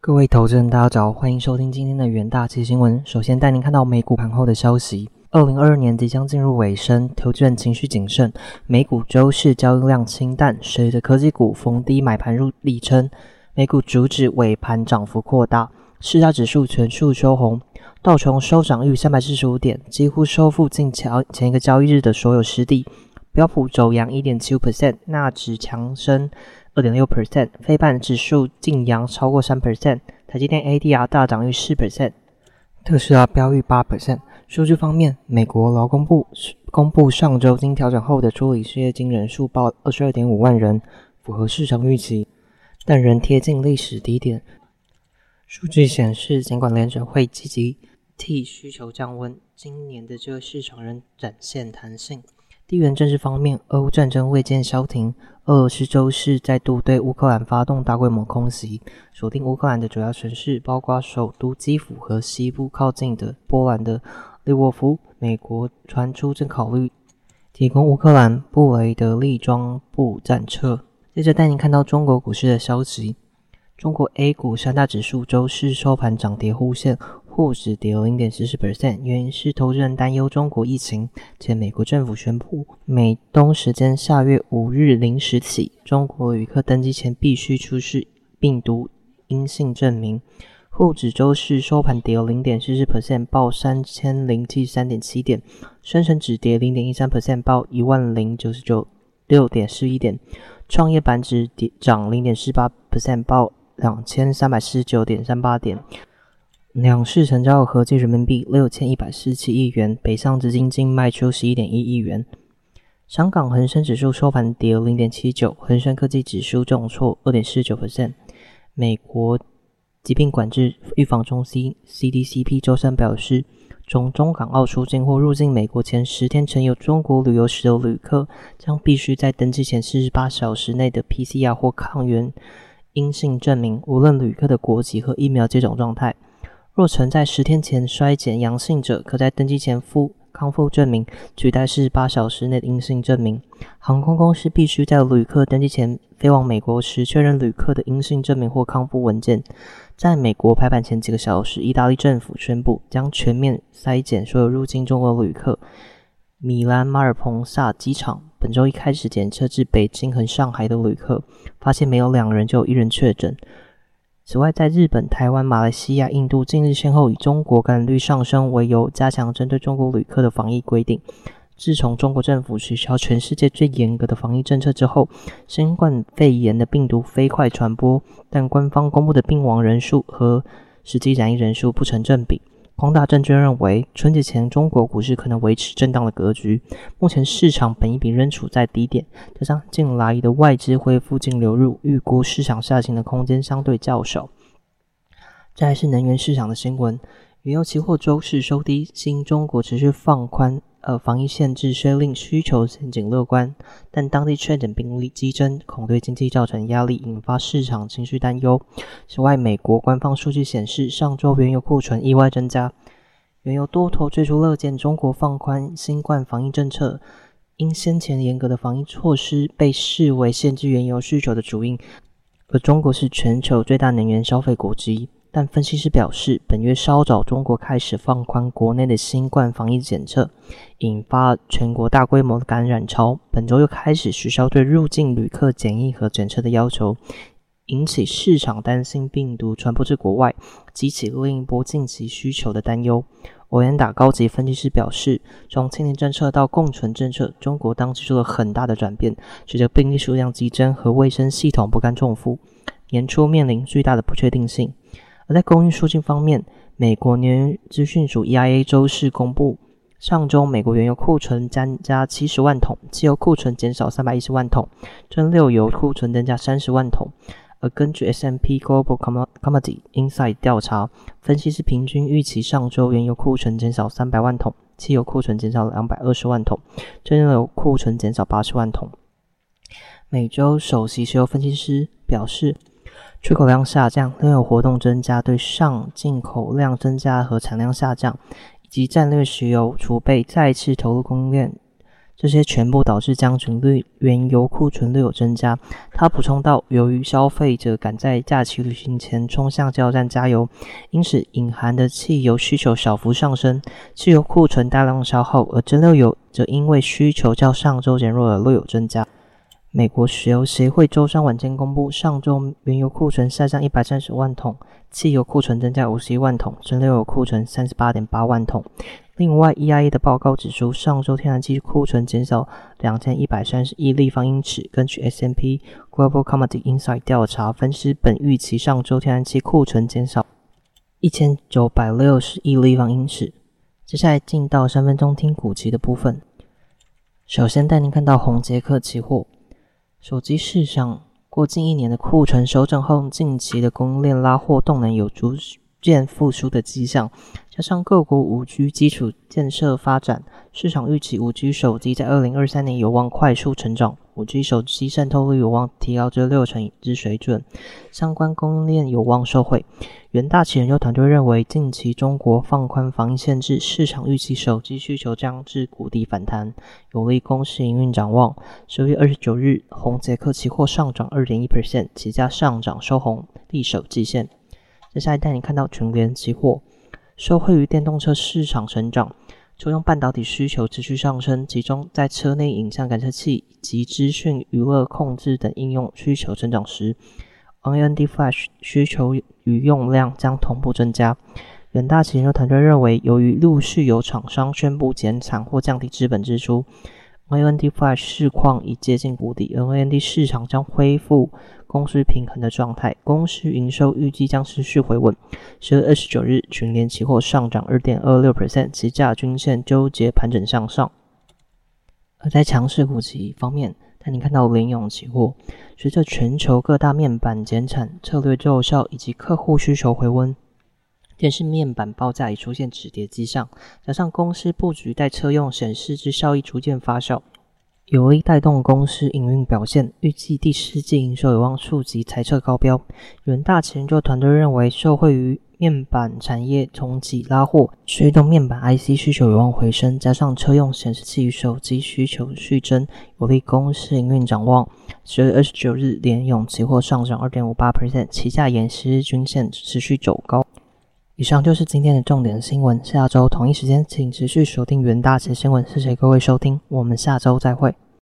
各位投资人，大家好，欢迎收听今天的元大期新闻。首先带您看到美股盘后的消息。二零二二年即将进入尾声，投资人情绪谨慎，美股周市交易量清淡，随着科技股逢低买盘入力撑，美股主指尾盘涨幅扩大，四大指数全数收红，道琼收涨逾三百四十五点，几乎收复近前前一个交易日的所有失地。标普走阳一点七五 percent，纳指强升。二点六 percent，非半指数净扬超过三 percent，台积电 ADR 大涨逾四 percent，特斯拉飙逾八 percent。数据方面，美国劳工部公布上周经调整后的处理失业金人数报二十二点五万人，符合市场预期，但仍贴近历史低点。数据显示，尽管联准会积极替需求降温，今年的这个市场仍展现弹性。地缘政治方面，俄乌战争未见消停。俄罗斯周四再度对乌克兰发动大规模空袭，锁定乌克兰的主要城市，包括首都基辅和西部靠近的波兰的利沃夫。美国传出正考虑提供乌克兰布雷德利装步战车。接着带您看到中国股市的消息。中国 A 股三大指数周四收盘涨跌互现。沪指跌零点四四 percent，原因是投资人担忧中国疫情，且美国政府宣布，美东时间下月五日零时起，中国旅客登机前必须出示病毒阴性证明。沪指周四收盘跌零点四四 percent，报三千零七十三点七点；深成指跌零点一三 percent，报一万零九十九六点四一点；创业板指跌涨零点四八 percent，报两千三百四十九点三八点。两市成交合计人民币六千一百四七亿元，北上资金净卖出十一点一亿元。香港恒生指数收盘跌零点七九，恒生科技指数重挫二点四九 percent。美国疾病管制预防中心 CDCP 周三表示，从中港澳出境或入境美国前十天曾有中国旅游史的旅客，将必须在登机前四十八小时内的 PCR 或抗原阴性证明，无论旅客的国籍和疫苗接种状态。若曾在十天前衰减阳性者，可在登机前附康复证明，取代四十八小时内的阴性证明。航空公司必须在旅客登机前飞往美国时确认旅客的阴性证明或康复文件。在美国排版前几个小时，意大利政府宣布将全面筛检所有入境中国旅客。米兰马尔彭萨机场本周一开始检测至北京和上海的旅客，发现没有两人就有一人确诊。此外，在日本、台湾、马来西亚、印度近日先后以中国感染率上升为由，加强针对中国旅客的防疫规定。自从中国政府取消全世界最严格的防疫政策之后，新冠肺炎的病毒飞快传播，但官方公布的病亡人数和实际染疫人数不成正比。光大证券认为，春节前中国股市可能维持震荡的格局。目前市场本一比仍处在低点，加上近来的外资恢复净流入，预估市场下行的空间相对较少。再是能源市场的新闻，原油期货周四收低，新中国持续放宽。呃，防疫限制虽令需求前景乐观，但当地确诊病例激增，恐对经济造成压力，引发市场情绪担忧。此外，美国官方数据显示，上周原油库存意外增加，原油多头最初乐见中国放宽新冠防疫政策，因先前严格的防疫措施被视为限制原油需求的主因，而中国是全球最大能源消费国之一。但分析师表示，本月稍早，中国开始放宽国内的新冠防疫检测，引发全国大规模的感染潮。本周又开始取消对入境旅客检疫和检测的要求，引起市场担心病毒传播至国外，激起另一波近期需求的担忧。欧元达高级分析师表示，从青年政策到共存政策，中国当局做了很大的转变，随着病例数量激增和卫生系统不堪重负，年初面临巨大的不确定性。而在供应数据方面，美国能源资讯署 EIA 周四公布，上周美国原油库存增加七十万桶，汽油库存减少三百一十万桶，蒸馏油库存增加三十万桶。而根据 S&P Global Commodity Insight 调查，分析师平均预期上周原油库存减少三百万桶，汽油库存减少两百二十万桶，蒸馏油库存减少八十万桶。美洲首席石油分析师表示。出口量下降、炼油活动增加、对上进口量增加和产量下降，以及战略石油储备再次投入供应链这些全部导致将军率原油库存略有增加。他补充道，由于消费者赶在假期旅行前冲向加油站加油，因此隐含的汽油需求小幅上升，汽油库存大量消耗，而蒸馏油则因为需求较上周减弱而略有增加。美国石油协会周三晚间公布，上周原油库存下降一百三十万桶，汽油库存增加五十一万桶，蒸馏油库存三十八点八万桶。另外，EIA 的报告指出，上周天然气库存减少两千一百三十亿立方英尺。根据 S&P Global Commodity Insight 调查分析，本预期上周天然气库存减少一千九百六十亿立方英尺。接下来进到三分钟听股期的部分，首先带您看到红杰克期货。手机市场过近一年的库存收整后，近期的供应链拉货动能有足渐复苏的迹象。加上各国五 G 基础建设发展，市场预期五 G 手机在二零二三年有望快速成长，五 G 手机渗透率有望提高至六成之水准，相关供应链有望受惠。元大企研究团队认为，近期中国放宽防疫限制，市场预期手机需求将至谷底反弹，有利公司营运展望。十月二十九日，红杰克期货上涨二点一 percent，价上涨收红，力守季线。接下来带你看到群联期货。受惠于电动车市场成长，车用半导体需求持续上升，其中在车内影像感测器及资讯娱乐控制等应用需求增长时，NAND Flash 需求与用量将同步增加。远大研究团队认为，由于陆续有厂商宣布减产或降低资本支出。NAND Flash 市况已接近谷底，NAND 市场将恢复供需平衡的状态，公司营收预计将持续回稳。十月二十九日，群联期货上涨二点二六 percent，其价均线纠结盘整向上。而在强势股期方面，带你看到联咏期货，随着全球各大面板减产策略奏效，以及客户需求回温。电视面板报价已出现止跌迹象，加上公司布局带车用显示之效益逐渐发酵，有利带动公司营运表现。预计第四季营收有望触及财测高标。远大研究团队认为，受惠于面板产业重启拉货，驱动面板 IC 需求有望回升，加上车用显示器与手机需求续增，有利公司营运展望。十月二十九日，联咏期货上涨二点五八 percent，旗下沿十日均线持续走高。以上就是今天的重点新闻。下周同一时间，请持续锁定元大旗新闻。谢谢各位收听，我们下周再会。